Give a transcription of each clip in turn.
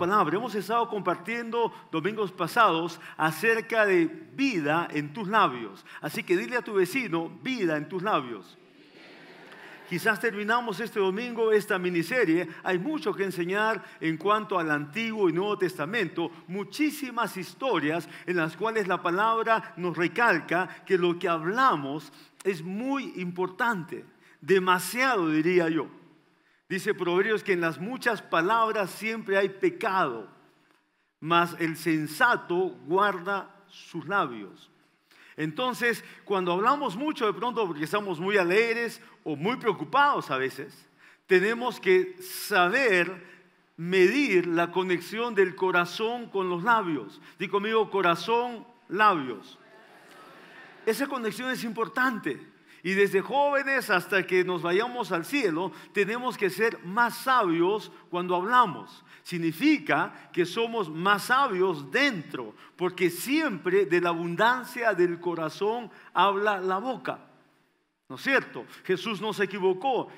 palabra. Hemos estado compartiendo domingos pasados acerca de vida en tus labios. Así que dile a tu vecino, vida en tus labios. Quizás terminamos este domingo esta miniserie. Hay mucho que enseñar en cuanto al Antiguo y Nuevo Testamento. Muchísimas historias en las cuales la palabra nos recalca que lo que hablamos es muy importante. Demasiado, diría yo. Dice Proverbios que en las muchas palabras siempre hay pecado, mas el sensato guarda sus labios. Entonces, cuando hablamos mucho de pronto porque estamos muy alegres o muy preocupados a veces, tenemos que saber medir la conexión del corazón con los labios. Digo conmigo, corazón, labios. Esa conexión es importante. Y desde jóvenes hasta que nos vayamos al cielo, tenemos que ser más sabios cuando hablamos. Significa que somos más sabios dentro, porque siempre de la abundancia del corazón habla la boca. ¿No es cierto? Jesús no se equivocó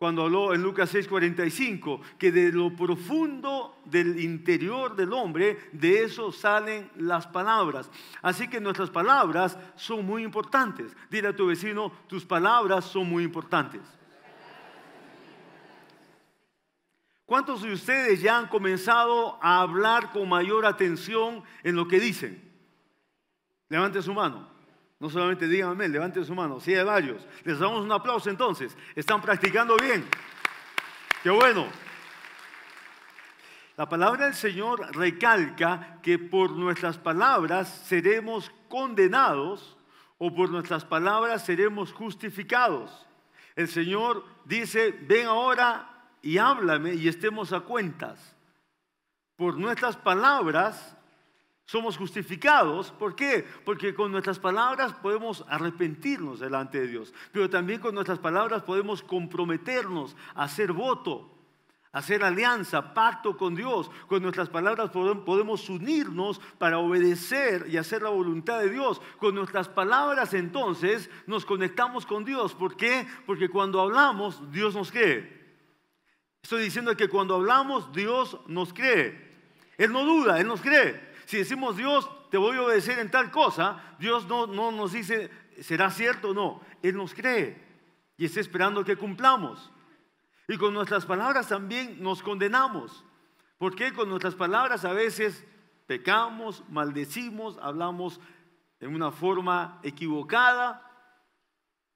cuando habló en Lucas 6:45, que de lo profundo del interior del hombre, de eso salen las palabras. Así que nuestras palabras son muy importantes. Dile a tu vecino, tus palabras son muy importantes. ¿Cuántos de ustedes ya han comenzado a hablar con mayor atención en lo que dicen? Levante su mano. No solamente digan amén, levanten su mano. Sí, hay varios. Les damos un aplauso entonces. Están practicando bien. Qué bueno. La palabra del Señor recalca que por nuestras palabras seremos condenados o por nuestras palabras seremos justificados. El Señor dice, ven ahora y háblame y estemos a cuentas. Por nuestras palabras somos justificados. ¿Por qué? Porque con nuestras palabras podemos arrepentirnos delante de Dios, pero también con nuestras palabras podemos comprometernos a hacer voto, a hacer alianza, pacto con Dios. Con nuestras palabras podemos unirnos para obedecer y hacer la voluntad de Dios. Con nuestras palabras entonces nos conectamos con Dios. ¿Por qué? Porque cuando hablamos, Dios nos cree. Estoy diciendo que cuando hablamos, Dios nos cree. Él no duda, Él nos cree. Si decimos Dios, te voy a obedecer en tal cosa, Dios no, no nos dice, ¿será cierto o no? Él nos cree y está esperando que cumplamos. Y con nuestras palabras también nos condenamos. Porque con nuestras palabras a veces pecamos, maldecimos, hablamos en una forma equivocada,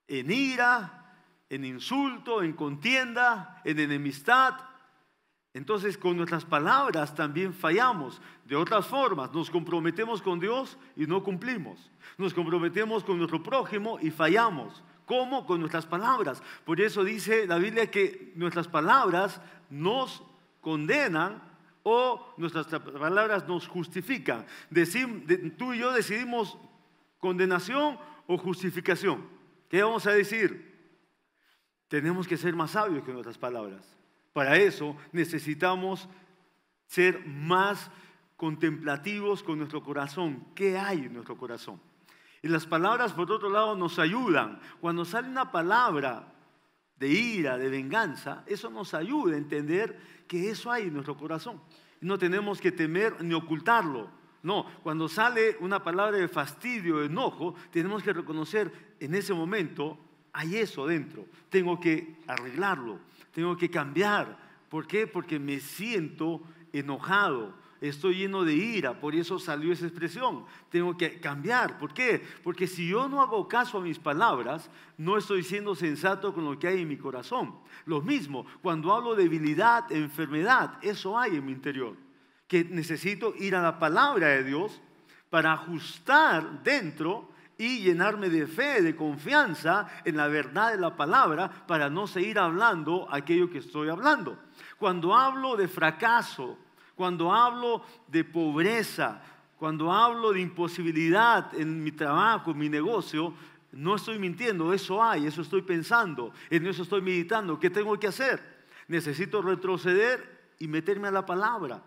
en ira, en insulto, en contienda, en enemistad. Entonces con nuestras palabras también fallamos. De otras formas, nos comprometemos con Dios y no cumplimos. Nos comprometemos con nuestro prójimo y fallamos. ¿Cómo? Con nuestras palabras. Por eso dice la Biblia que nuestras palabras nos condenan o nuestras palabras nos justifican. tú y yo decidimos condenación o justificación. ¿Qué vamos a decir? Tenemos que ser más sabios que nuestras palabras. Para eso necesitamos ser más contemplativos con nuestro corazón. ¿Qué hay en nuestro corazón? Y las palabras, por otro lado, nos ayudan. Cuando sale una palabra de ira, de venganza, eso nos ayuda a entender que eso hay en nuestro corazón. No tenemos que temer ni ocultarlo. No, cuando sale una palabra de fastidio, de enojo, tenemos que reconocer en ese momento, hay eso dentro. Tengo que arreglarlo tengo que cambiar. ¿Por qué? Porque me siento enojado, estoy lleno de ira, por eso salió esa expresión. Tengo que cambiar. ¿Por qué? Porque si yo no hago caso a mis palabras, no estoy siendo sensato con lo que hay en mi corazón. Lo mismo, cuando hablo de debilidad, enfermedad, eso hay en mi interior. Que necesito ir a la palabra de Dios para ajustar dentro y llenarme de fe, de confianza en la verdad de la palabra para no seguir hablando aquello que estoy hablando. Cuando hablo de fracaso, cuando hablo de pobreza, cuando hablo de imposibilidad en mi trabajo, en mi negocio, no estoy mintiendo, eso hay, eso estoy pensando, en eso estoy meditando. ¿Qué tengo que hacer? Necesito retroceder y meterme a la palabra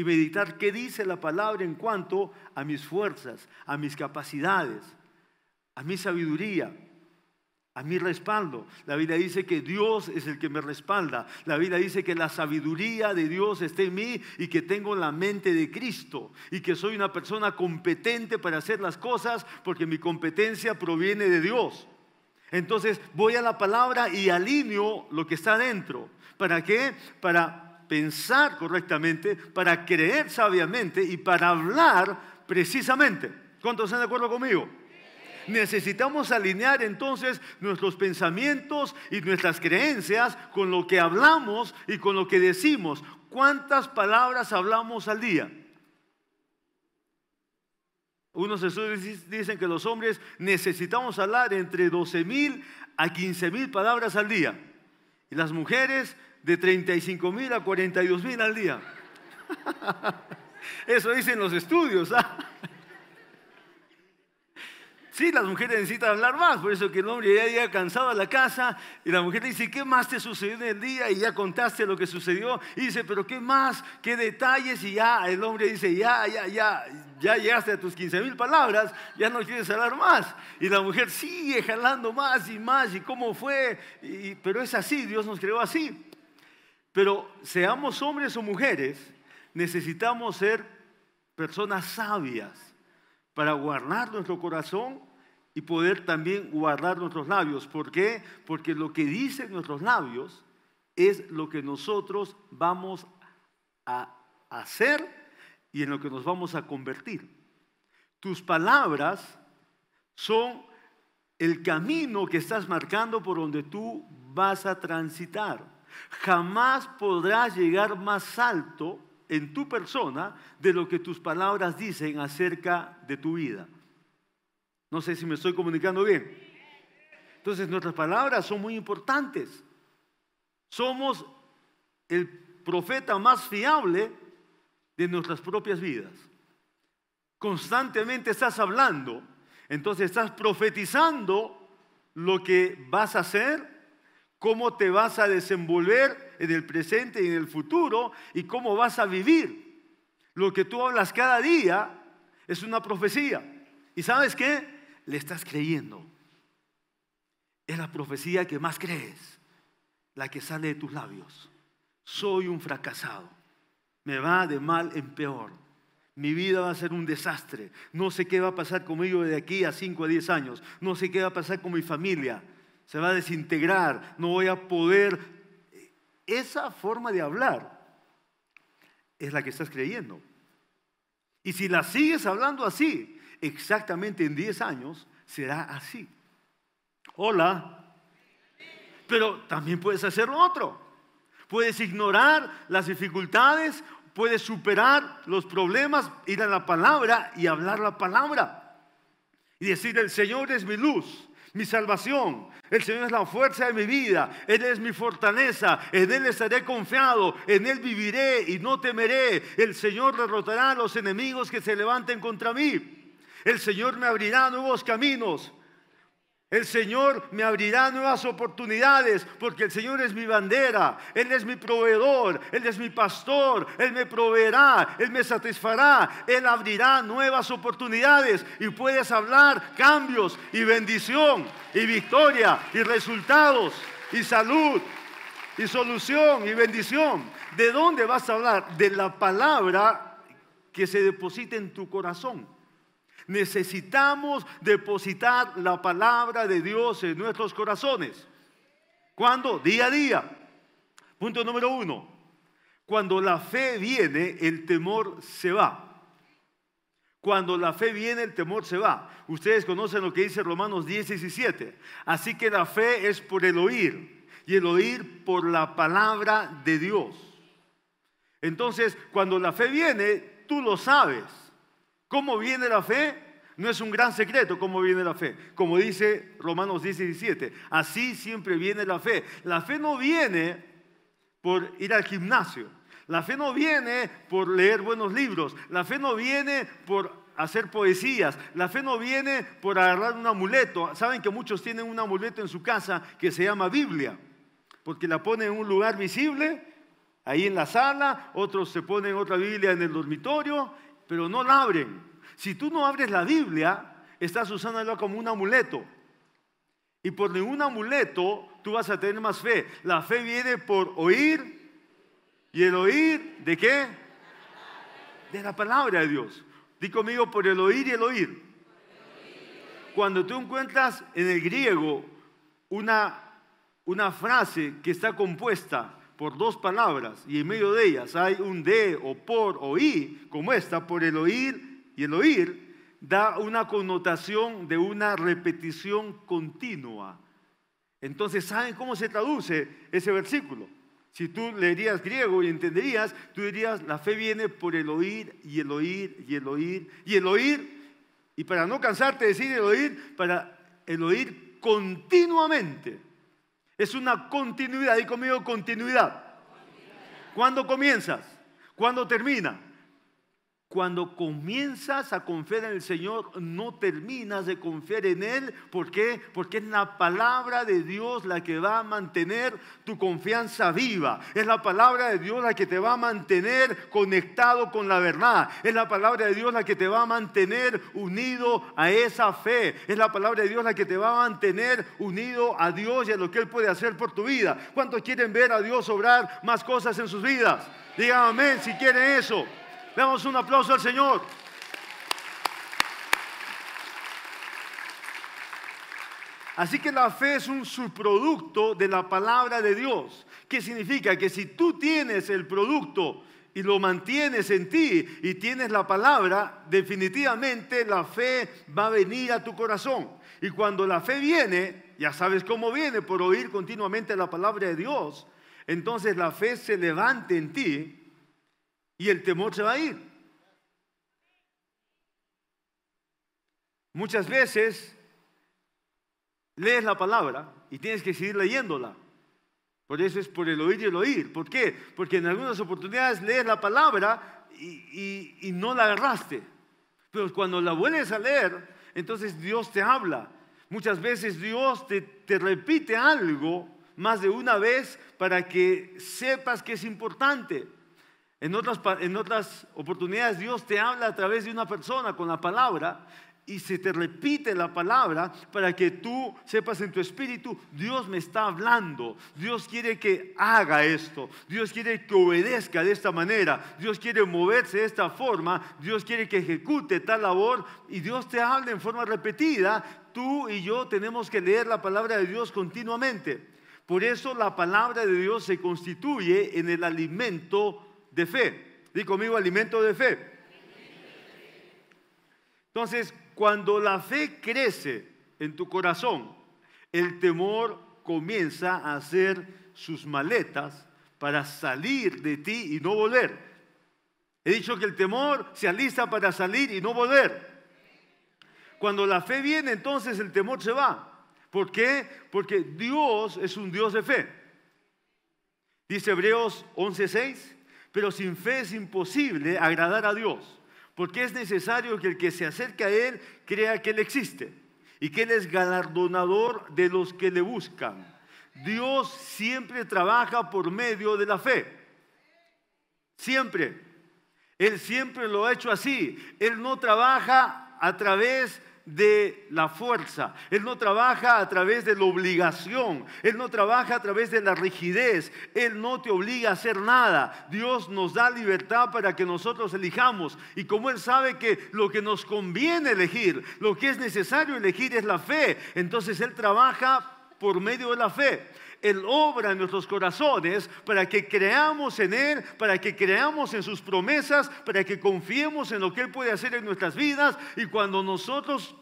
y meditar qué dice la palabra en cuanto a mis fuerzas, a mis capacidades, a mi sabiduría, a mi respaldo. La Biblia dice que Dios es el que me respalda. La Biblia dice que la sabiduría de Dios está en mí y que tengo la mente de Cristo y que soy una persona competente para hacer las cosas porque mi competencia proviene de Dios. Entonces voy a la palabra y alineo lo que está dentro. ¿Para qué? Para pensar correctamente, para creer sabiamente y para hablar precisamente. ¿Cuántos están de acuerdo conmigo? Necesitamos alinear entonces nuestros pensamientos y nuestras creencias con lo que hablamos y con lo que decimos. ¿Cuántas palabras hablamos al día? Unos estudios dicen que los hombres necesitamos hablar entre 12 mil a 15 mil palabras al día. Y las mujeres de 35 mil a 42 mil al día. Eso dicen los estudios. ¿ah? Sí, las mujeres necesitan hablar más, por eso que el hombre ya llega cansado a la casa y la mujer dice, ¿qué más te sucedió en el día? Y ya contaste lo que sucedió. Y dice, pero ¿qué más? ¿Qué detalles? Y ya el hombre dice, ya, ya, ya, ya llegaste a tus 15 mil palabras, ya no quieres hablar más. Y la mujer sigue jalando más y más, y cómo fue. pero es así, Dios nos creó así. Pero seamos hombres o mujeres, necesitamos ser personas sabias para guardar nuestro corazón y poder también guardar nuestros labios. ¿Por qué? Porque lo que dicen nuestros labios es lo que nosotros vamos a hacer y en lo que nos vamos a convertir. Tus palabras son el camino que estás marcando por donde tú vas a transitar. Jamás podrás llegar más alto en tu persona de lo que tus palabras dicen acerca de tu vida. No sé si me estoy comunicando bien. Entonces nuestras palabras son muy importantes. Somos el profeta más fiable de nuestras propias vidas. Constantemente estás hablando, entonces estás profetizando lo que vas a hacer, cómo te vas a desenvolver en el presente y en el futuro y cómo vas a vivir. Lo que tú hablas cada día es una profecía. ¿Y sabes qué? le estás creyendo. Es la profecía que más crees, la que sale de tus labios. Soy un fracasado. Me va de mal en peor. Mi vida va a ser un desastre. No sé qué va a pasar conmigo de aquí a 5 a 10 años. No sé qué va a pasar con mi familia. Se va a desintegrar. No voy a poder. Esa forma de hablar es la que estás creyendo. Y si la sigues hablando así, exactamente en 10 años será así. Hola. Pero también puedes hacer otro. Puedes ignorar las dificultades, puedes superar los problemas, ir a la palabra y hablar la palabra. Y decir, el Señor es mi luz, mi salvación. El Señor es la fuerza de mi vida. Él es mi fortaleza. En Él estaré confiado. En Él viviré y no temeré. El Señor derrotará a los enemigos que se levanten contra mí. El Señor me abrirá nuevos caminos. El Señor me abrirá nuevas oportunidades porque el Señor es mi bandera, Él es mi proveedor, Él es mi pastor, Él me proveerá, Él me satisfará, Él abrirá nuevas oportunidades y puedes hablar cambios y bendición y victoria y resultados y salud y solución y bendición. ¿De dónde vas a hablar? De la palabra que se deposita en tu corazón. Necesitamos depositar la palabra de Dios en nuestros corazones. ¿Cuándo? Día a día. Punto número uno. Cuando la fe viene, el temor se va. Cuando la fe viene, el temor se va. Ustedes conocen lo que dice Romanos 10, 17. Así que la fe es por el oír y el oír por la palabra de Dios. Entonces, cuando la fe viene, tú lo sabes. ¿Cómo viene la fe? No es un gran secreto cómo viene la fe. Como dice Romanos 17, así siempre viene la fe. La fe no viene por ir al gimnasio. La fe no viene por leer buenos libros. La fe no viene por hacer poesías. La fe no viene por agarrar un amuleto. Saben que muchos tienen un amuleto en su casa que se llama Biblia, porque la ponen en un lugar visible, ahí en la sala, otros se ponen otra Biblia en el dormitorio pero no la abren. Si tú no abres la Biblia, estás usándola como un amuleto. Y por ningún amuleto tú vas a tener más fe. La fe viene por oír. ¿Y el oír de qué? De la palabra de Dios. Di conmigo por el oír y el oír. Cuando tú encuentras en el griego una, una frase que está compuesta por dos palabras y en medio de ellas hay un de o por o y, como esta, por el oír y el oír, da una connotación de una repetición continua. Entonces, ¿saben cómo se traduce ese versículo? Si tú leerías griego y entenderías, tú dirías, la fe viene por el oír y el oír y el oír y el oír. Y para no cansarte de decir el oír, para el oír continuamente. Es una continuidad, y conmigo continuidad. ¿Cuándo comienzas? ¿Cuándo termina? Cuando comienzas a confiar en el Señor, no terminas de confiar en Él. ¿Por qué? Porque es la palabra de Dios la que va a mantener tu confianza viva. Es la palabra de Dios la que te va a mantener conectado con la verdad. Es la palabra de Dios la que te va a mantener unido a esa fe. Es la palabra de Dios la que te va a mantener unido a Dios y a lo que Él puede hacer por tu vida. ¿Cuántos quieren ver a Dios obrar más cosas en sus vidas? Digan amén si quieren eso. Damos un aplauso al Señor. Así que la fe es un subproducto de la palabra de Dios. ¿Qué significa? Que si tú tienes el producto y lo mantienes en ti y tienes la palabra, definitivamente la fe va a venir a tu corazón. Y cuando la fe viene, ya sabes cómo viene, por oír continuamente la palabra de Dios, entonces la fe se levanta en ti y el temor se va a ir. Muchas veces lees la palabra y tienes que seguir leyéndola. Por eso es por el oír y el oír. ¿Por qué? Porque en algunas oportunidades lees la palabra y, no la agarraste. Pero cuando la vuelves a leer, entonces Dios te habla. Muchas veces Dios te, te repite algo más de una vez para que sepas que es importante. En otras, en otras oportunidades Dios te habla a través de una persona con la palabra y se te repite la palabra para que tú sepas en tu espíritu, Dios me está hablando, Dios quiere que haga esto, Dios quiere que obedezca de esta manera, Dios quiere moverse de esta forma, Dios quiere que ejecute tal labor y Dios te habla en forma repetida, tú y yo tenemos que leer la palabra de Dios continuamente. Por eso la palabra de Dios se constituye en el alimento de fe. Di conmigo alimento de fe. Entonces, cuando la fe crece en tu corazón, el temor comienza a hacer sus maletas para salir de ti y no volver. He dicho que el temor se alista para salir y no volver. Cuando la fe viene, entonces el temor se va. ¿Por qué? Porque Dios es un Dios de fe. Dice Hebreos 11:6. Pero sin fe es imposible agradar a Dios, porque es necesario que el que se acerque a Él crea que Él existe y que Él es galardonador de los que le buscan. Dios siempre trabaja por medio de la fe. Siempre. Él siempre lo ha hecho así. Él no trabaja a través de la fuerza, Él no trabaja a través de la obligación, Él no trabaja a través de la rigidez, Él no te obliga a hacer nada. Dios nos da libertad para que nosotros elijamos y como Él sabe que lo que nos conviene elegir, lo que es necesario elegir es la fe, entonces Él trabaja por medio de la fe. Él obra en nuestros corazones para que creamos en Él, para que creamos en sus promesas, para que confiemos en lo que Él puede hacer en nuestras vidas. Y cuando nosotros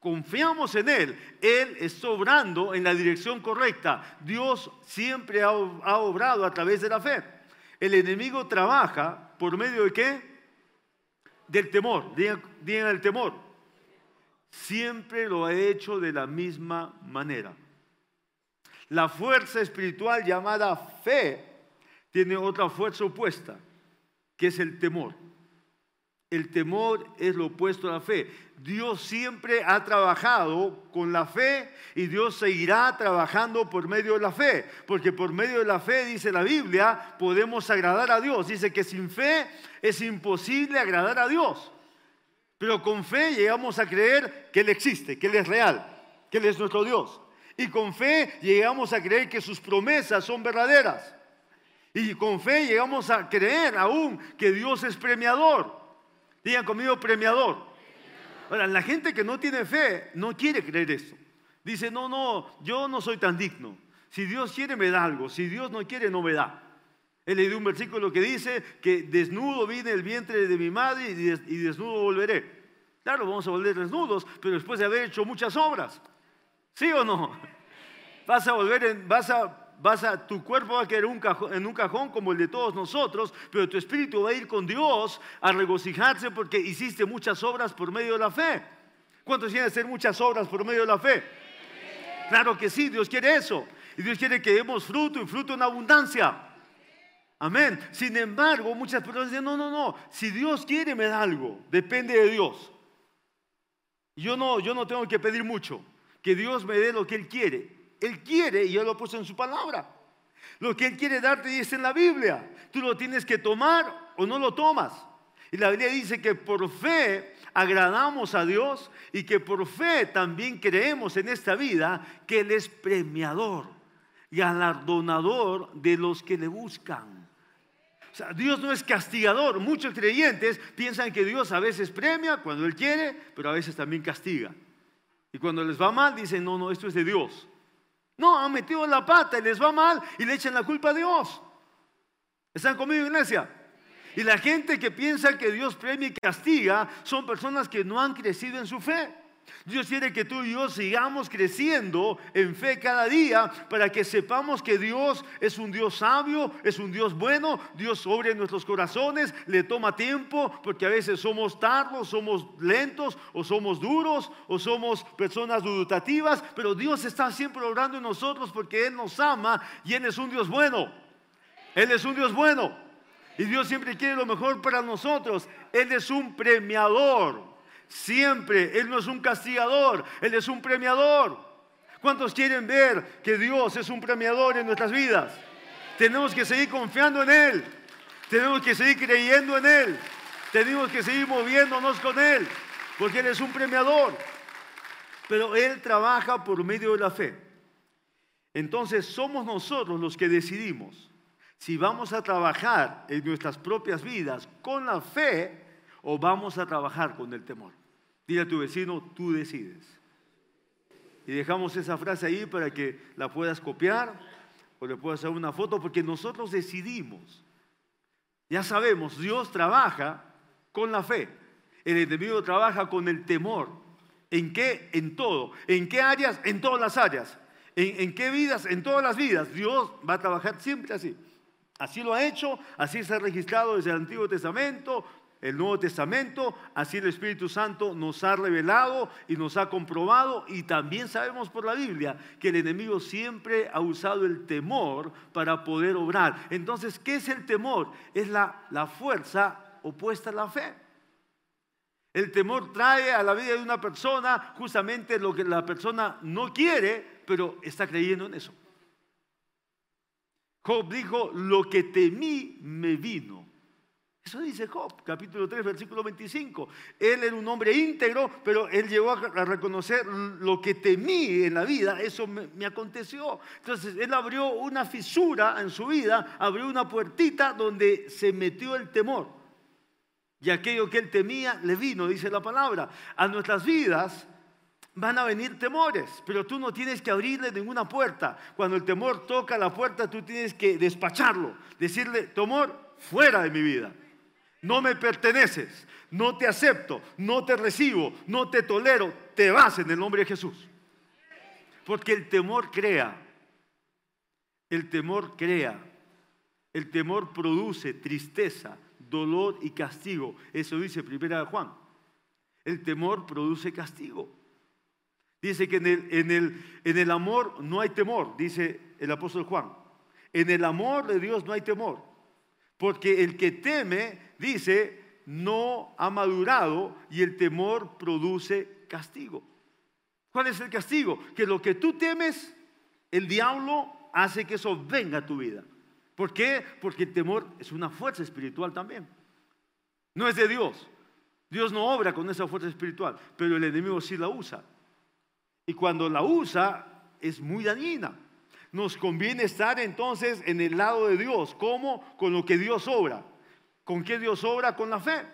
confiamos en Él, Él está obrando en la dirección correcta. Dios siempre ha, obrado a través de la fe. El enemigo trabaja por medio de qué? Del temor. Digan, el temor. Siempre lo ha hecho de la misma manera. La fuerza espiritual llamada fe tiene otra fuerza opuesta, que es el temor. El temor es lo opuesto a la fe. Dios siempre ha trabajado con la fe y Dios seguirá trabajando por medio de la fe. Porque por medio de la fe, dice la Biblia, podemos agradar a Dios. Dice que sin fe es imposible agradar a Dios. Pero con fe llegamos a creer que Él existe, que Él es real, que Él es nuestro Dios. Y con fe llegamos a creer que sus promesas son verdaderas. Y con fe llegamos a creer aún que Dios es premiador. Digan conmigo premiador. Ahora, la gente que no tiene fe no quiere creer eso. Dice, no, no, yo no soy tan digno. Si Dios quiere, me da algo. Si Dios no quiere, no me da. He leído un versículo que dice que desnudo vine el vientre de mi madre y desnudo volveré. Claro, vamos a volver desnudos, pero después de haber hecho muchas obras. ¿Sí o no? Vas a volver, en, vas a, vas a, tu cuerpo va a quedar en un cajón como el de todos nosotros, pero tu espíritu va a ir con Dios a regocijarse porque hiciste muchas obras por medio de la fe. ¿Cuántos quieren hacer muchas obras por medio de la fe? Claro que sí, Dios quiere eso. Y Dios quiere que demos fruto y fruto en abundancia. Amén. Sin embargo, muchas personas dicen, no, no, no, si Dios quiere me da algo, depende de Dios. Yo no, yo no tengo que pedir mucho, que Dios me dé lo que Él quiere. Él quiere y Él lo puesto en su palabra. Lo que Él quiere darte dice en la Biblia. Tú lo tienes que tomar o no lo tomas. Y la Biblia dice que por fe agradamos a Dios y que por fe también creemos en esta vida que Él es premiador, galardonador de los que le buscan. Dios no es castigador. Muchos creyentes piensan que Dios a veces premia cuando Él quiere, pero a veces también castiga. Y cuando les va mal, dicen, no, no, esto es de Dios. No, han metido la pata y les va mal y le echan la culpa a Dios. ¿Están conmigo, iglesia? Y la gente que piensa que Dios premia y castiga son personas que no han crecido en su fe. Dios quiere que tú y yo sigamos creciendo en fe cada día para que sepamos que Dios es un Dios sabio, es un Dios bueno, Dios sobre nuestros corazones, le toma tiempo porque a veces somos tardos, somos lentos o somos duros o somos personas dubitativas, pero Dios está siempre obrando en nosotros porque Él nos ama y Él es un Dios bueno. Él es un Dios bueno y Dios siempre quiere lo mejor para nosotros. Él es un premiador. Siempre. Él no es un castigador, Él es un premiador. ¿Cuántos quieren ver que Dios es un premiador en nuestras vidas? Tenemos que seguir confiando en Él. Tenemos que seguir creyendo en Él. Tenemos que seguir moviéndonos con Él. Porque Él es un premiador. Pero Él trabaja por medio de la fe. Entonces somos nosotros los que decidimos si vamos a trabajar en nuestras propias vidas con la fe o vamos a trabajar con el temor. Dile a tu vecino, tú decides. Y dejamos esa frase ahí para que la puedas copiar o le puedas hacer una foto, porque nosotros decidimos. Ya sabemos, Dios trabaja con la fe. El enemigo trabaja con el temor. ¿En qué? En todo. ¿En qué áreas? En todas las áreas. ¿En, ¿En, qué vidas? En todas las vidas. Dios va a trabajar siempre así. Así lo ha hecho, así se ha registrado desde el Antiguo Testamento, el Nuevo Testamento, así el Espíritu Santo nos ha revelado y nos ha comprobado y también sabemos por la Biblia que el enemigo siempre ha usado el temor para poder obrar. Entonces, ¿qué es el temor? Es la, la fuerza opuesta a la fe. El temor trae a la vida de una persona justamente lo que la persona no quiere, pero está creyendo en eso. Job dijo, lo que temí me vino. Eso dice Job, capítulo 3, versículo 25. Él era un hombre íntegro, pero él llegó a reconocer lo que temí en la vida, eso me, aconteció. Entonces, él abrió una fisura en su vida, abrió una puertita donde se metió el temor. Y aquello que él temía le vino, dice la palabra. A nuestras vidas van a venir temores, pero tú no tienes que abrirle ninguna puerta. Cuando el temor toca la puerta, tú tienes que despacharlo, decirle, temor, fuera de mi vida no me perteneces, no te acepto, no te recibo, no te tolero, te vas en el nombre de Jesús. Porque el temor crea, el temor crea, el temor produce tristeza, dolor y castigo. Eso dice primera de Juan. El temor produce castigo. Dice que en el, en, el, en el amor no hay temor, dice el apóstol Juan. En el amor de Dios no hay temor. Porque el que teme, dice, no ha madurado y el temor produce castigo. ¿Cuál es el castigo? Que lo que tú temes, el diablo hace que eso venga a tu vida. ¿Por qué? Porque el temor es una fuerza espiritual también. No es de Dios. Dios no obra con esa fuerza espiritual, pero el enemigo sí la usa. Y cuando la usa, es muy dañina. Nos conviene estar entonces en el lado de Dios. ¿Cómo? Con lo que Dios obra. ¿Con qué Dios obra? Con la fe.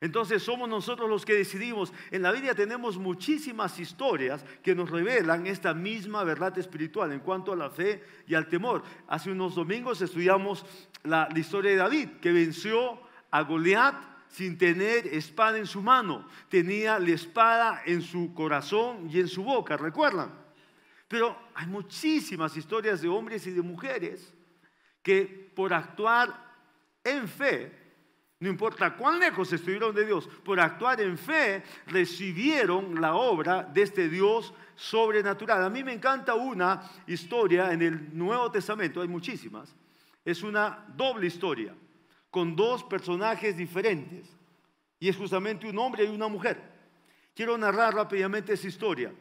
Entonces somos nosotros los que decidimos. En la Biblia tenemos muchísimas historias que nos revelan esta misma verdad espiritual en cuanto a la fe y al temor. Hace unos domingos estudiamos la, historia de David, que venció a Goliat sin tener espada en su mano. Tenía la espada en su corazón y en su boca, ¿recuerdan? Pero hay muchísimas historias de hombres y de mujeres que por actuar en fe no importa cuán lejos estuvieron de Dios, por actuar en fe, recibieron la obra de este Dios sobrenatural. A mí me encanta una historia en el Nuevo Testamento, hay muchísimas. Es una doble historia, con dos personajes diferentes. Y es justamente un hombre y una mujer. Quiero narrar rápidamente esa historia.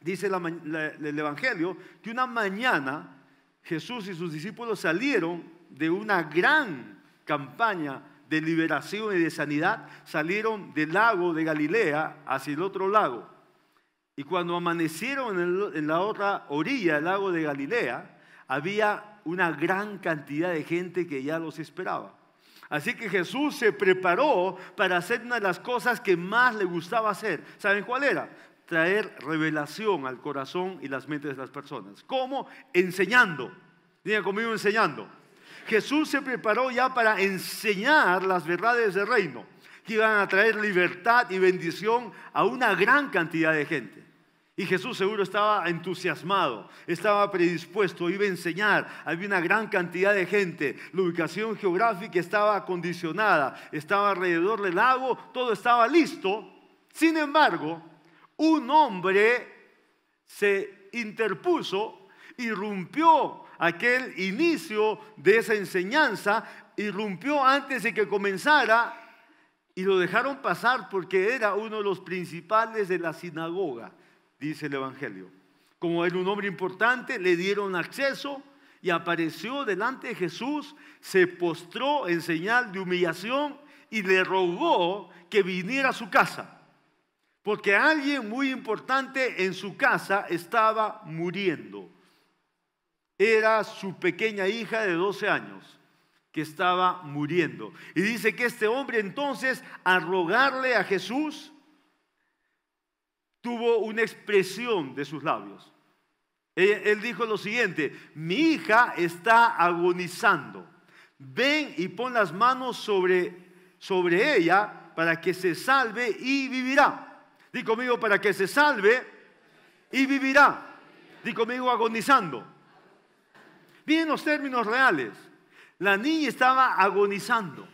Dice el Evangelio que una mañana Jesús y sus discípulos salieron de una gran campaña de liberación y de sanidad salieron del lago de Galilea hacia el otro lago. Y cuando amanecieron en, la otra orilla del lago de Galilea, había una gran cantidad de gente que ya los esperaba. Así que Jesús se preparó para hacer una de las cosas que más le gustaba hacer. ¿Saben cuál era? Traer revelación al corazón y las mentes de las personas. ¿Cómo? Enseñando. Diga conmigo enseñando. Jesús se preparó ya para enseñar las verdades del reino, que iban a traer libertad y bendición a una gran cantidad de gente. Y Jesús seguro estaba entusiasmado, estaba predispuesto, iba a enseñar. Había una gran cantidad de gente. La ubicación geográfica estaba acondicionada, estaba alrededor del lago, todo estaba listo. Sin embargo, un hombre se interpuso, irrumpió aquel inicio de esa enseñanza, irrumpió antes de que comenzara y lo dejaron pasar porque era uno de los principales de la sinagoga, dice el Evangelio. Como era un hombre importante, le dieron acceso y apareció delante de Jesús, se postró en señal de humillación y le rogó que viniera a su casa, porque alguien muy importante en su casa estaba muriendo era su pequeña hija de 12 años que estaba muriendo. Y dice que este hombre entonces, al rogarle a Jesús, tuvo una expresión de sus labios. Él, dijo lo siguiente, mi hija está agonizando. Ven y pon las manos sobre, sobre ella para que se salve y vivirá. Di conmigo, para que se salve y vivirá. Di conmigo, agonizando. Miren los términos reales. La niña estaba agonizando.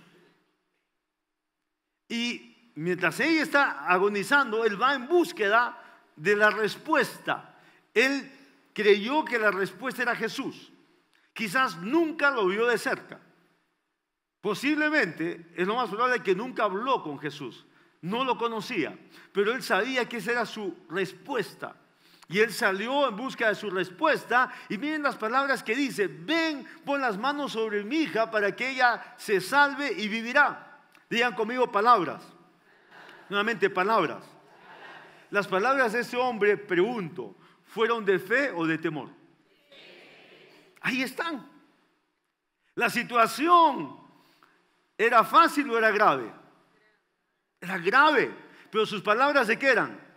Y mientras ella está agonizando, él va en búsqueda de la respuesta. Él creyó que la respuesta era Jesús. Quizás nunca lo vio de cerca. Posiblemente es lo más probable que nunca habló con Jesús. No lo conocía, pero él sabía que esa era su respuesta. Y él salió en busca de su respuesta. Y miren las palabras que dice, ven, pon las manos sobre mi hija para que ella se salve y vivirá. Digan conmigo palabras. Nuevamente palabras. Las palabras de ese hombre, pregunto, ¿fueron de fe o de temor? Ahí están. La situación era fácil o era grave. Era grave, pero sus palabras de qué eran?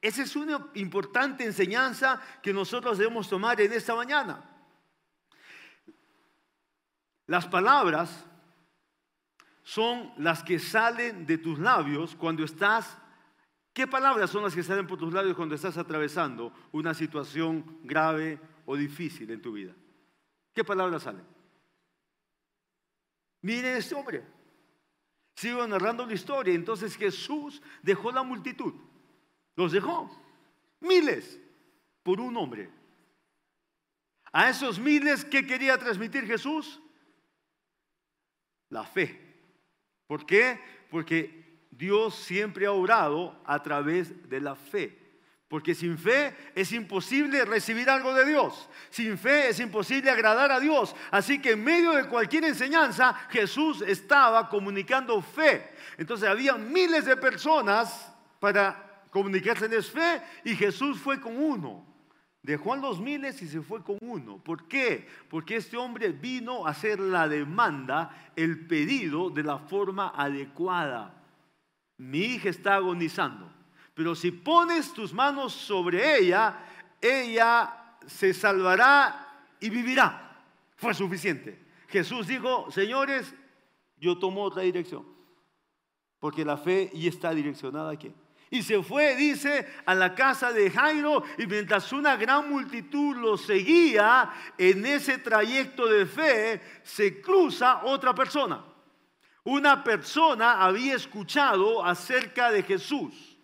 Esa es una importante enseñanza que nosotros debemos tomar en esta mañana. Las palabras son las que salen de tus labios cuando estás... ¿Qué palabras son las que salen por tus labios cuando estás atravesando una situación grave o difícil en tu vida? ¿Qué palabras salen? Miren este hombre. Sigo narrando la historia. Entonces Jesús dejó la multitud los dejó. Miles por un hombre. A esos miles, ¿qué quería transmitir Jesús? La fe. ¿Por qué? Porque Dios siempre ha orado a través de la fe. Porque sin fe es imposible recibir algo de Dios. Sin fe es imposible agradar a Dios. Así que en medio de cualquier enseñanza, Jesús estaba comunicando fe. Entonces había miles de personas para comunicarles fe y Jesús fue con uno. Dejó a los miles y se fue con uno. ¿Por qué? Porque este hombre vino a hacer la demanda, el pedido de la forma adecuada. Mi hija está agonizando, pero si pones tus manos sobre ella, ella se salvará y vivirá. Fue suficiente. Jesús dijo, señores, yo tomo otra dirección, porque la fe ya está direccionada aquí. Y se fue, dice, a la casa de Jairo y mientras una gran multitud lo seguía en ese trayecto de fe, se cruza otra persona. Una persona había escuchado acerca de Jesús,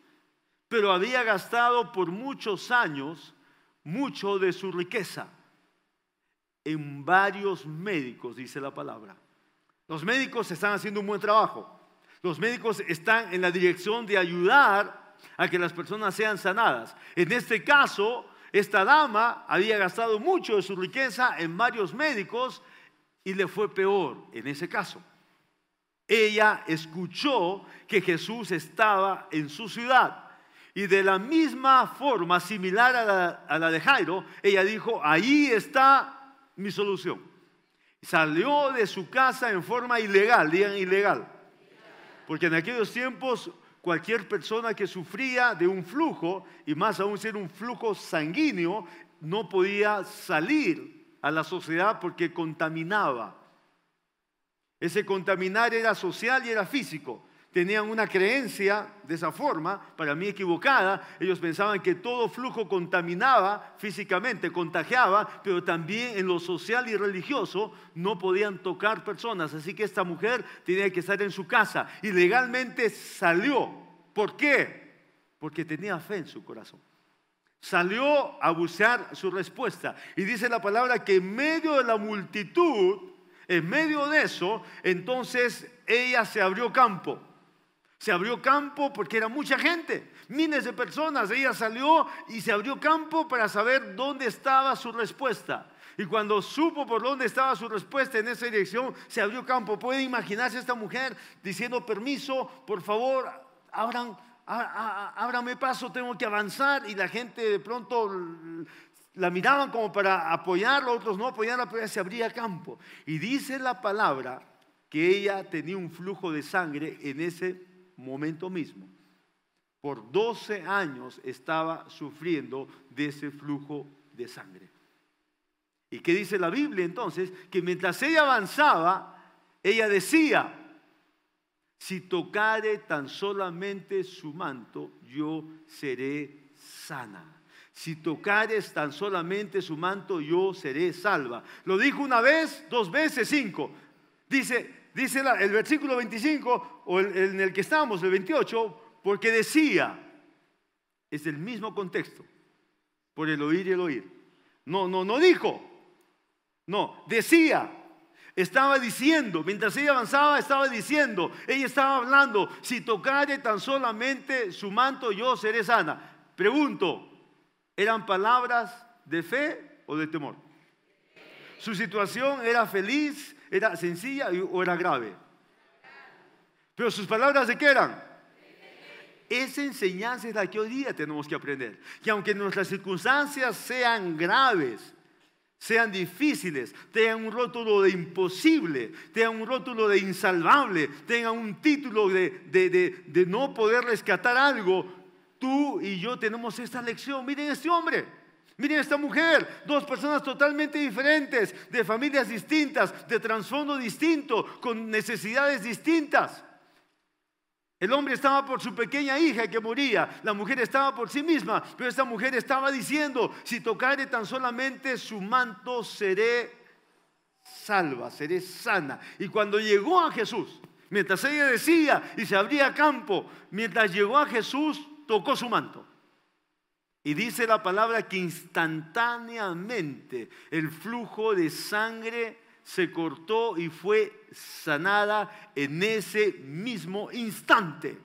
pero había gastado por muchos años mucho de su riqueza en varios médicos, dice la palabra. Los médicos están haciendo un buen trabajo. Los médicos están en la dirección de ayudar a que las personas sean sanadas. En este caso, esta dama había gastado mucho de su riqueza en varios médicos y le fue peor en ese caso. Ella escuchó que Jesús estaba en su ciudad y de la misma forma, similar a la, de Jairo, ella dijo, ahí está mi solución. Salió de su casa en forma ilegal, digan ilegal. Porque en aquellos tiempos cualquier persona que sufría de un flujo, y más aún si era un flujo sanguíneo, no podía salir a la sociedad porque contaminaba. Ese contaminar era social y era físico tenían una creencia de esa forma, para mí equivocada. Ellos pensaban que todo flujo contaminaba físicamente, contagiaba, pero también en lo social y religioso no podían tocar personas. Así que esta mujer tenía que estar en su casa y legalmente salió. ¿Por qué? Porque tenía fe en su corazón. Salió a buscar su respuesta. Y dice la palabra que en medio de la multitud, en medio de eso, entonces ella se abrió campo. Se abrió campo porque era mucha gente, miles de personas. Ella salió y se abrió campo para saber dónde estaba su respuesta. Y cuando supo por dónde estaba su respuesta en esa dirección, se abrió campo. Puede imaginarse esta mujer diciendo, permiso, por favor, abran, ábrame paso, tengo que avanzar. Y la gente de pronto la miraban como para apoyarla, otros no apoyarla, pero ella se abría campo. Y dice la palabra que ella tenía un flujo de sangre en ese momento mismo, por 12 años estaba sufriendo de ese flujo de sangre. ¿Y qué dice la Biblia entonces? Que mientras ella avanzaba, ella decía, si tocare tan solamente su manto, yo seré sana. Si tocares tan solamente su manto, yo seré salva. Lo dijo una vez, dos veces, cinco. Dice, Dice el versículo 25, o en el que estamos, el 28, porque decía, es el mismo contexto, por el oír y el oír. No, no, no dijo, no, decía, estaba diciendo, mientras ella avanzaba, estaba diciendo, ella estaba hablando, si tocare tan solamente su manto, yo seré sana. Pregunto, ¿eran palabras de fe o de temor? Su situación era feliz, ¿Era sencilla o era grave? Pero sus palabras de qué eran? Esa enseñanza es la que hoy día tenemos que aprender. Que aunque nuestras circunstancias sean graves, sean difíciles, tengan un rótulo de imposible, tengan un rótulo de insalvable, tengan un título de, de no poder rescatar algo, tú y yo tenemos esta lección. Miren este hombre. Miren esta mujer, dos personas totalmente diferentes, de familias distintas, de trasfondo distinto, con necesidades distintas. El hombre estaba por su pequeña hija que moría, la mujer estaba por sí misma, pero esta mujer estaba diciendo, si tocare tan solamente su manto, seré salva, seré sana. Y cuando llegó a Jesús, mientras ella decía y se abría campo, mientras llegó a Jesús, tocó su manto. Y dice la palabra que instantáneamente el flujo de sangre se cortó y fue sanada en ese mismo instante.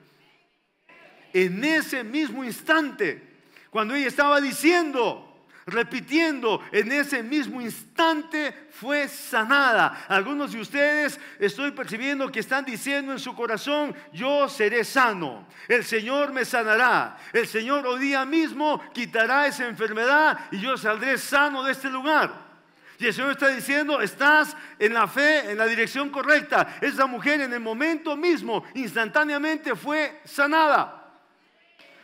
En ese mismo instante, cuando ella estaba diciendo, repitiendo, en ese mismo instante fue sanada. Algunos de ustedes estoy percibiendo que están diciendo en su corazón, yo seré sano, el Señor me sanará, el Señor hoy día mismo quitará esa enfermedad y yo saldré sano de este lugar. Y el Señor está diciendo, estás en la fe, en la dirección correcta. Esa mujer en el momento mismo, instantáneamente fue sanada.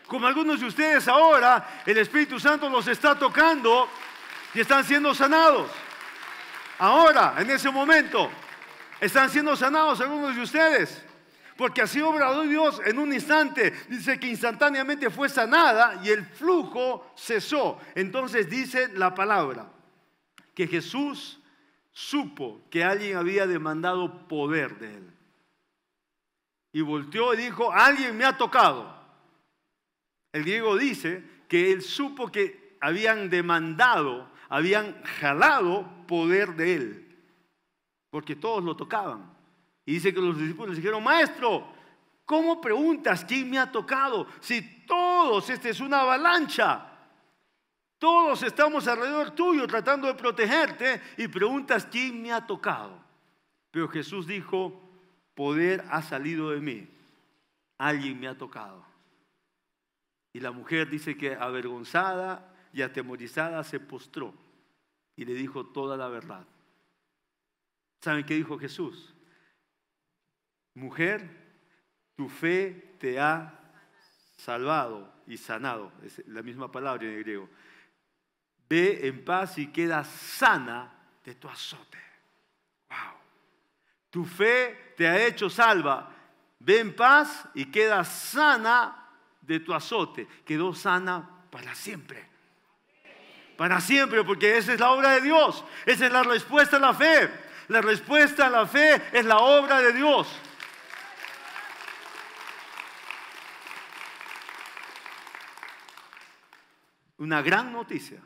Como algunos de ustedes ahora, el Espíritu Santo los está tocando y están siendo sanados. Ahora, en ese momento, están siendo sanados algunos de ustedes. Porque así obrado Dios en un instante. Dice que instantáneamente fue sanada y el flujo cesó. Entonces dice la palabra que Jesús supo que alguien había demandado poder de él. Y volteó y dijo, alguien me ha tocado. El griego dice que él supo que habían demandado, habían jalado poder de él, porque todos lo tocaban. Y dice que los discípulos le dijeron, maestro, ¿cómo preguntas quién me ha tocado? Si todos, esta es una avalancha, todos estamos alrededor tuyo tratando de protegerte y preguntas quién me ha tocado. Pero Jesús dijo, poder ha salido de mí, alguien me ha tocado. Y la mujer dice que avergonzada y atemorizada se postró y le dijo toda la verdad. ¿Saben qué dijo Jesús? Mujer, tu fe te ha salvado y sanado. Es la misma palabra en griego. Ve en paz y queda sana de tu azote. Wow. Tu fe te ha hecho salva. Ve en paz y queda sana de tu azote, quedó sana para siempre. Para siempre, porque esa es la obra de Dios. Esa es la respuesta a la fe. La respuesta a la fe es la obra de Dios. Una gran noticia.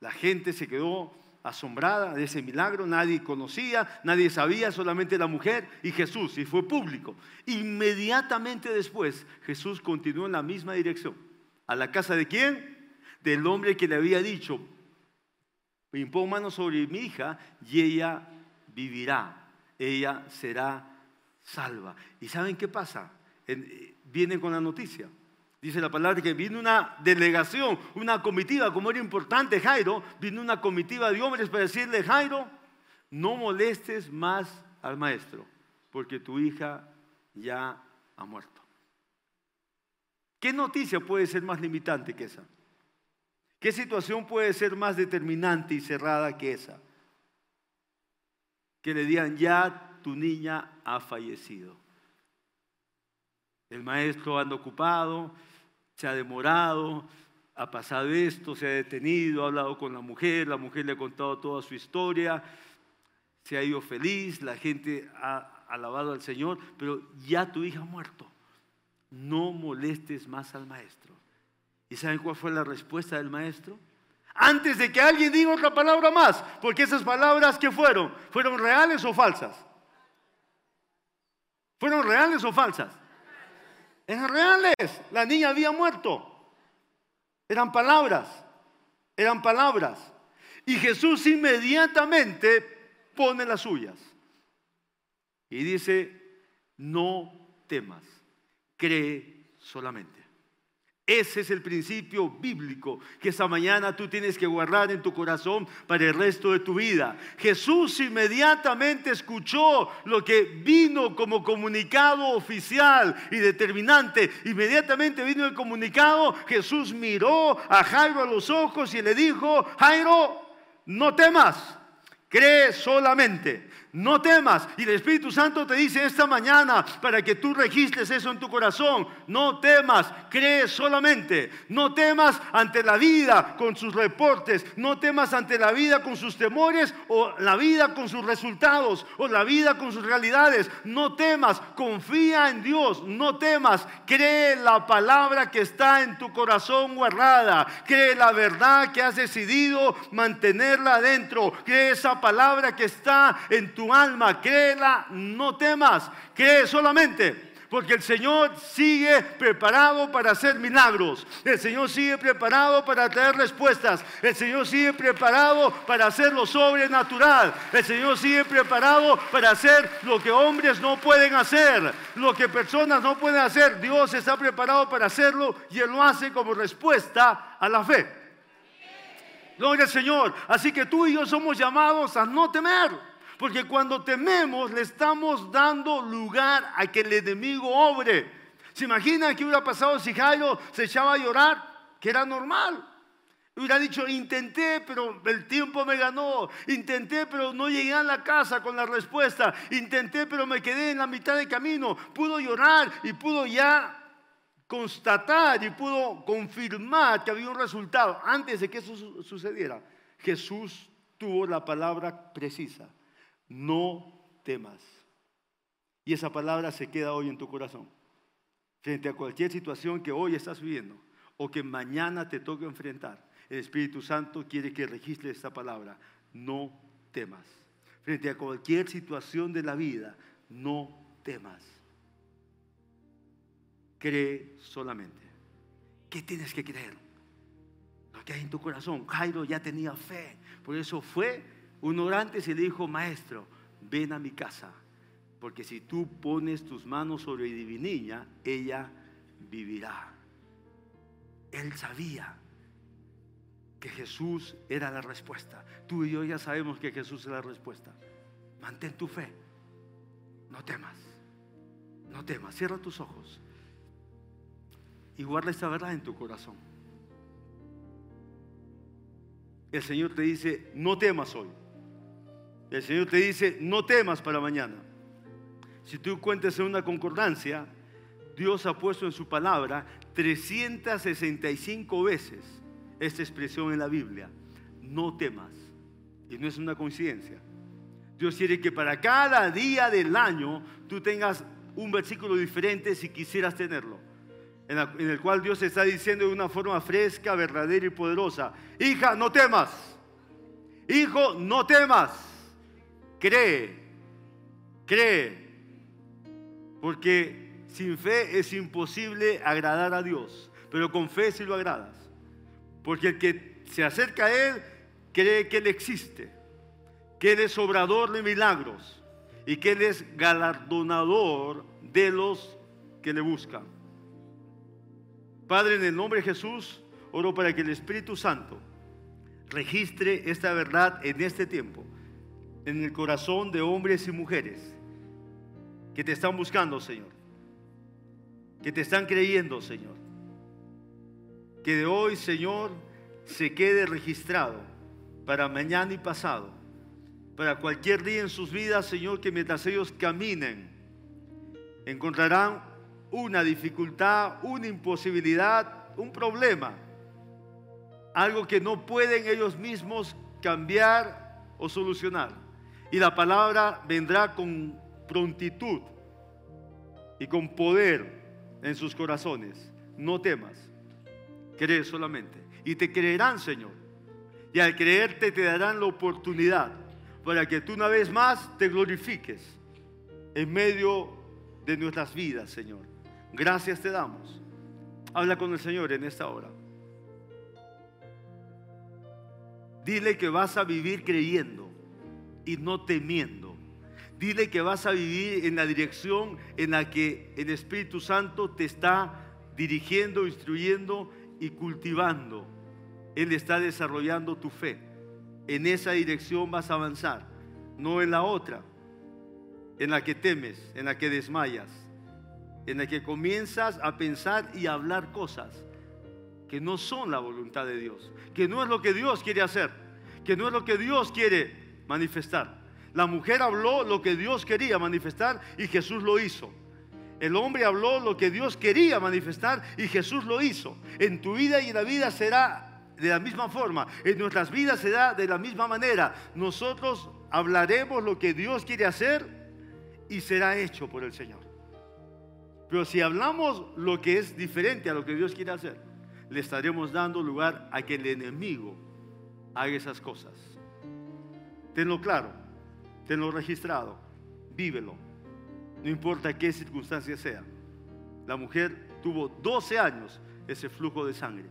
La gente se quedó asombrada de ese milagro, nadie conocía, nadie sabía, solamente la mujer y Jesús, y fue público. Inmediatamente después, Jesús continuó en la misma dirección. ¿A la casa de quién? Del hombre que le había dicho, impón mano sobre mi hija y ella vivirá, ella será salva. ¿Y saben qué pasa? vienen con la noticia. Dice la palabra que vino una delegación, una comitiva, como era importante Jairo, vino una comitiva de hombres para decirle, Jairo, no molestes más al maestro, porque tu hija ya ha muerto. ¿Qué noticia puede ser más limitante que esa? ¿Qué situación puede ser más determinante y cerrada que esa? Que le digan, ya tu niña ha fallecido. El maestro anda ocupado, se ha demorado, ha pasado esto, se ha detenido, ha hablado con la mujer, la mujer le ha contado toda su historia, se ha ido feliz, la gente ha alabado al Señor, pero ya tu hija ha muerto. No molestes más al maestro. ¿Y saben cuál fue la respuesta del maestro? Antes de que alguien diga otra palabra más, porque esas palabras que fueron, ¿fueron reales o falsas? ¿Fueron reales o falsas? Eran reales. La niña había muerto. Eran palabras. Eran palabras. Y Jesús inmediatamente pone las suyas. Y dice, no temas, cree solamente. Ese es el principio bíblico que esta mañana tú tienes que guardar en tu corazón para el resto de tu vida. Jesús inmediatamente escuchó lo que vino como comunicado oficial y determinante. Inmediatamente vino el comunicado, Jesús miró a Jairo a los ojos y le dijo, Jairo, no temas, cree solamente. No temas. Y el Espíritu Santo te dice esta mañana para que tú registres eso en tu corazón. No temas, cree solamente. No temas ante la vida con sus reportes. No temas ante la vida con sus temores o la vida con sus resultados o la vida con sus realidades. No temas, confía en Dios. No temas, cree la palabra que está en tu corazón guardada. Cree la verdad que has decidido mantenerla adentro. Cree esa palabra que está en tu alma, créela, no temas, cree solamente. Porque el Señor sigue preparado para hacer milagros. El Señor sigue preparado para traer respuestas. El Señor sigue preparado para hacer lo sobrenatural. El Señor sigue preparado para hacer lo que hombres no pueden hacer. Lo que personas no pueden hacer. Dios está preparado para hacerlo y Él lo hace como respuesta a la fe. Gloria al Señor. Así que tú y yo somos llamados a no temer. Porque cuando tememos le estamos dando lugar a que el enemigo obre. ¿Se imagina qué hubiera pasado si Jairo se echaba a llorar? Que era normal. Hubiera dicho, intenté, pero el tiempo me ganó. Intenté, pero no llegué a la casa con la respuesta. Intenté, pero me quedé en la mitad del camino. Pudo llorar y pudo ya constatar y pudo confirmar que había un resultado. Antes de que eso sucediera, Jesús tuvo la palabra precisa no temas. Y esa palabra se queda hoy en tu corazón. Frente a cualquier situación que hoy estás viviendo o que mañana te toque enfrentar, el Espíritu Santo quiere que registres esta palabra. No temas. Frente a cualquier situación de la vida, no temas. Cree solamente. ¿Qué tienes que creer? Lo que hay en tu corazón. Jairo ya tenía fe. Por eso fue un orante se le dijo, maestro, ven a mi casa, porque si tú pones tus manos sobre mi niña, ella vivirá. Él sabía que Jesús era la respuesta. Tú y yo ya sabemos que Jesús es la respuesta. Mantén tu fe. No temas. No temas. Cierra tus ojos. Y guarda esta verdad en tu corazón. El Señor te dice, no temas hoy. El Señor te dice, no temas para mañana. Si tú cuentas en una concordancia, Dios ha puesto en su palabra 365 veces esta expresión en la Biblia. No temas. Y no es una coincidencia. Dios quiere que para cada día del año tú tengas un versículo diferente si quisieras tenerlo. En, en el cual Dios está diciendo de una forma fresca, verdadera y poderosa. Hija, no temas. Hijo, no temas cree, cree, porque sin fe es imposible agradar a Dios, pero con fe sí lo agradas, porque el que se acerca a Él cree que Él existe, que Él es obrador de milagros y que Él es galardonador de los que le buscan. Padre, en el nombre de Jesús, oro para que el Espíritu Santo registre esta verdad en este tiempo en el corazón de hombres y mujeres que te están buscando, Señor. Que te están creyendo, Señor. Que de hoy, Señor, se quede registrado para mañana y pasado. Para cualquier día en sus vidas, Señor, que mientras ellos caminen, encontrarán una dificultad, una imposibilidad, un problema. Algo que no pueden ellos mismos cambiar o solucionar. Y la palabra vendrá con prontitud y con poder en sus corazones. No temas, cree solamente. Y te creerán, Señor. Y al creerte te darán la oportunidad para que tú una vez más te glorifiques en medio de nuestras vidas, Señor. Gracias te damos. Habla con el Señor en esta hora. Dile que vas a vivir creyendo y no temiendo. Dile que vas a vivir en la dirección en la que el Espíritu Santo te está dirigiendo, instruyendo y cultivando. Él está desarrollando tu fe. En esa dirección vas a avanzar, no en la otra, en la que temes, en la que desmayas, en la que comienzas a pensar y a hablar cosas que no son la voluntad de Dios, que no es lo que Dios quiere hacer, que no es lo que Dios quiere manifestar. La mujer habló lo que Dios quería manifestar y Jesús lo hizo. El hombre habló lo que Dios quería manifestar y Jesús lo hizo. En tu vida y en la vida será de la misma forma. En nuestras vidas será de la misma manera. Nosotros hablaremos lo que Dios quiere hacer y será hecho por el Señor. Pero si hablamos lo que es diferente a lo que Dios quiere hacer, le estaremos dando lugar a que el enemigo haga esas cosas. Tenlo claro, tenlo registrado, vívelo, no importa qué circunstancia sea. La mujer tuvo 12 años ese flujo de sangre.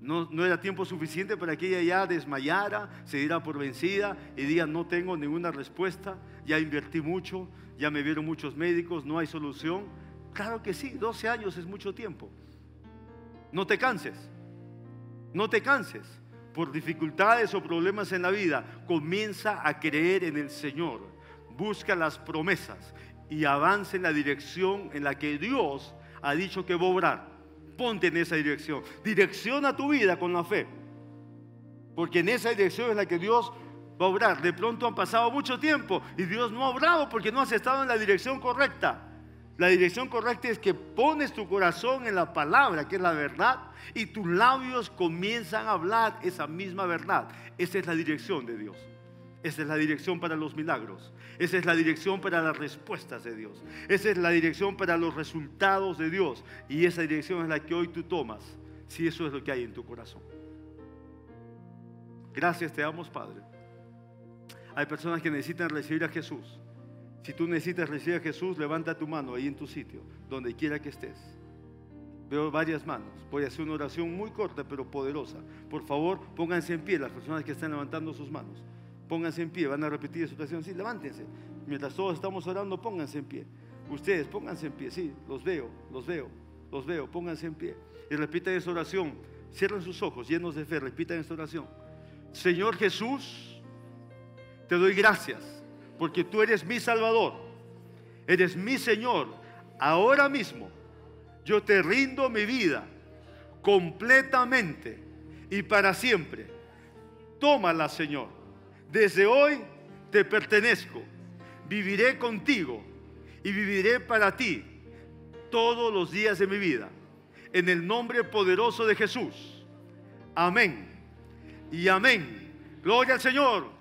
No, no, era tiempo suficiente para que ella ya desmayara, se diera por vencida y diga, no tengo ninguna respuesta, ya invertí mucho, ya me vieron muchos médicos, no hay solución. Claro que sí, 12 años es mucho tiempo. No te canses, no te canses por dificultades o problemas en la vida. Comienza a creer en el Señor, busca las promesas y avanza en la dirección en la que Dios ha dicho que va a obrar ponte en esa dirección. Direcciona tu vida con la fe. Porque en esa dirección es la que Dios va a obrar. De pronto han pasado mucho tiempo y Dios no ha obrado porque no has estado en la dirección correcta. La dirección correcta es que pones tu corazón en la palabra, que es la verdad, y tus labios comienzan a hablar esa misma verdad. Esa es la dirección de Dios. Esa es la dirección para los milagros. Esa es la dirección para las respuestas de Dios. Esa es la dirección para los resultados de Dios. Y esa dirección es la que hoy tú tomas, si eso es lo que hay en tu corazón. Gracias, te damos, Padre. Hay personas que necesitan recibir a Jesús. Si tú necesitas recibir a Jesús, levanta tu mano ahí en tu sitio, donde quiera que estés. Veo varias manos. Voy a hacer una oración muy corta pero poderosa. Por favor, pónganse en pie las personas que están levantando sus manos. Pónganse en pie, van a repetir esa situación. Sí, levántense. Mientras todos estamos orando, pónganse en pie. Ustedes, pónganse en pie. Sí, los veo, los veo, los veo. Pónganse en pie. Y repitan esa oración. Cierren sus ojos, llenos de fe. Repitan esta oración. Señor Jesús, te doy gracias porque tú eres mi Salvador. Eres mi Señor. Ahora mismo yo te rindo mi vida completamente y para siempre. Tómala, Señor desde hoy te pertenezco, viviré contigo y viviré para ti todos los días de mi vida. En el nombre poderoso de Jesús. Amén. Y amén. Gloria al Señor.